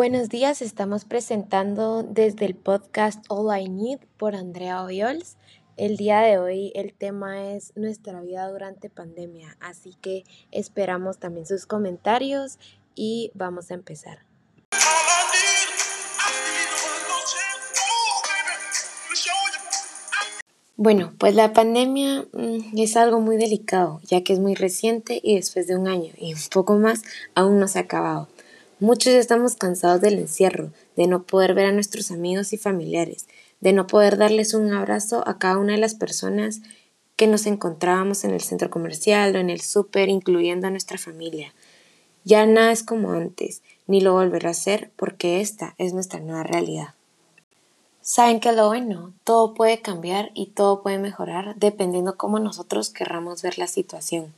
Buenos días, estamos presentando desde el podcast All I Need por Andrea Oyols. El día de hoy el tema es nuestra vida durante pandemia, así que esperamos también sus comentarios y vamos a empezar. Bueno, pues la pandemia mm, es algo muy delicado, ya que es muy reciente y después de un año y un poco más aún no se ha acabado. Muchos estamos cansados del encierro, de no poder ver a nuestros amigos y familiares, de no poder darles un abrazo a cada una de las personas que nos encontrábamos en el centro comercial o en el súper, incluyendo a nuestra familia. Ya nada es como antes, ni lo volverá a ser porque esta es nuestra nueva realidad. Saben que lo bueno, todo puede cambiar y todo puede mejorar dependiendo cómo nosotros querramos ver la situación.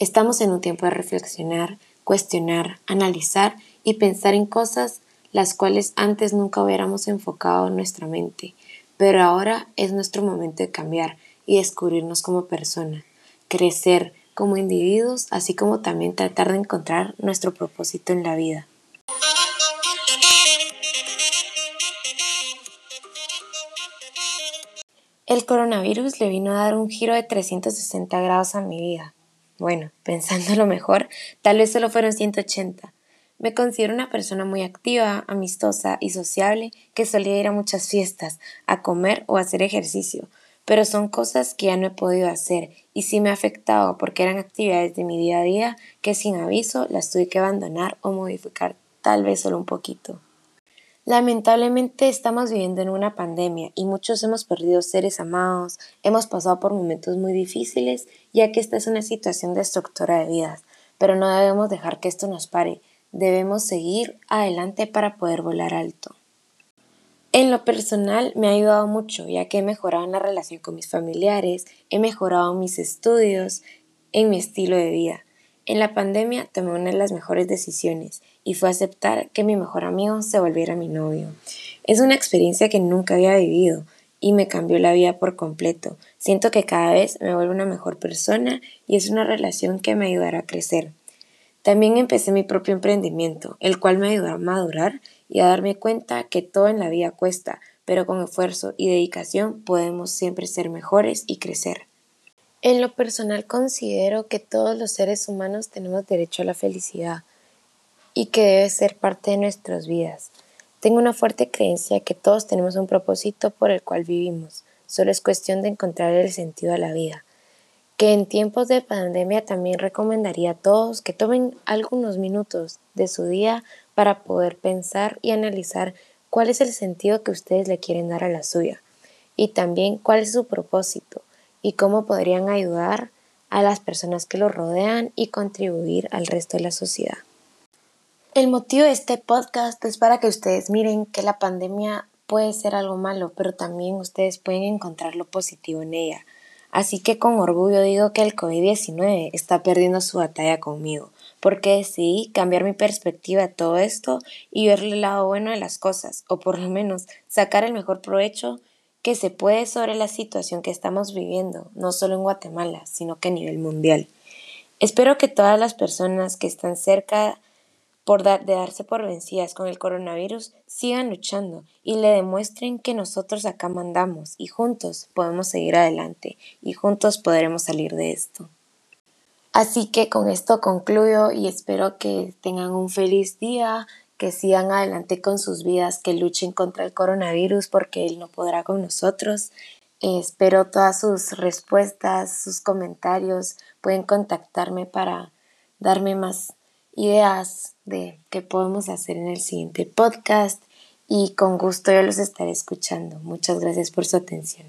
Estamos en un tiempo de reflexionar, cuestionar, analizar y pensar en cosas las cuales antes nunca hubiéramos enfocado en nuestra mente, pero ahora es nuestro momento de cambiar y descubrirnos como persona, crecer como individuos, así como también tratar de encontrar nuestro propósito en la vida. El coronavirus le vino a dar un giro de 360 grados a mi vida. Bueno, pensándolo mejor, tal vez solo fueron 180. Me considero una persona muy activa, amistosa y sociable que solía ir a muchas fiestas, a comer o a hacer ejercicio, pero son cosas que ya no he podido hacer y sí me ha afectado porque eran actividades de mi día a día que sin aviso las tuve que abandonar o modificar tal vez solo un poquito. Lamentablemente estamos viviendo en una pandemia y muchos hemos perdido seres amados, hemos pasado por momentos muy difíciles, ya que esta es una situación destructora de vidas, pero no debemos dejar que esto nos pare, debemos seguir adelante para poder volar alto. En lo personal me ha ayudado mucho, ya que he mejorado en la relación con mis familiares, he mejorado mis estudios, en mi estilo de vida. En la pandemia tomé una de las mejores decisiones y fue aceptar que mi mejor amigo se volviera mi novio. Es una experiencia que nunca había vivido y me cambió la vida por completo. Siento que cada vez me vuelvo una mejor persona y es una relación que me ayudará a crecer. También empecé mi propio emprendimiento, el cual me ayudó a madurar y a darme cuenta que todo en la vida cuesta, pero con esfuerzo y dedicación podemos siempre ser mejores y crecer. En lo personal considero que todos los seres humanos tenemos derecho a la felicidad y que debe ser parte de nuestras vidas. Tengo una fuerte creencia que todos tenemos un propósito por el cual vivimos, solo es cuestión de encontrar el sentido a la vida. Que en tiempos de pandemia también recomendaría a todos que tomen algunos minutos de su día para poder pensar y analizar cuál es el sentido que ustedes le quieren dar a la suya y también cuál es su propósito y cómo podrían ayudar a las personas que los rodean y contribuir al resto de la sociedad. El motivo de este podcast es para que ustedes miren que la pandemia puede ser algo malo, pero también ustedes pueden encontrar lo positivo en ella. Así que con orgullo digo que el COVID-19 está perdiendo su batalla conmigo, porque decidí cambiar mi perspectiva de todo esto y verle el lado bueno de las cosas, o por lo menos sacar el mejor provecho que se puede sobre la situación que estamos viviendo, no solo en Guatemala, sino que a nivel mundial. Espero que todas las personas que están cerca por de darse por vencidas con el coronavirus, sigan luchando y le demuestren que nosotros acá mandamos y juntos podemos seguir adelante y juntos podremos salir de esto. Así que con esto concluyo y espero que tengan un feliz día, que sigan adelante con sus vidas, que luchen contra el coronavirus porque él no podrá con nosotros. espero todas sus respuestas, sus comentarios. Pueden contactarme para darme más ideas de qué podemos hacer en el siguiente podcast y con gusto yo los estaré escuchando. Muchas gracias por su atención.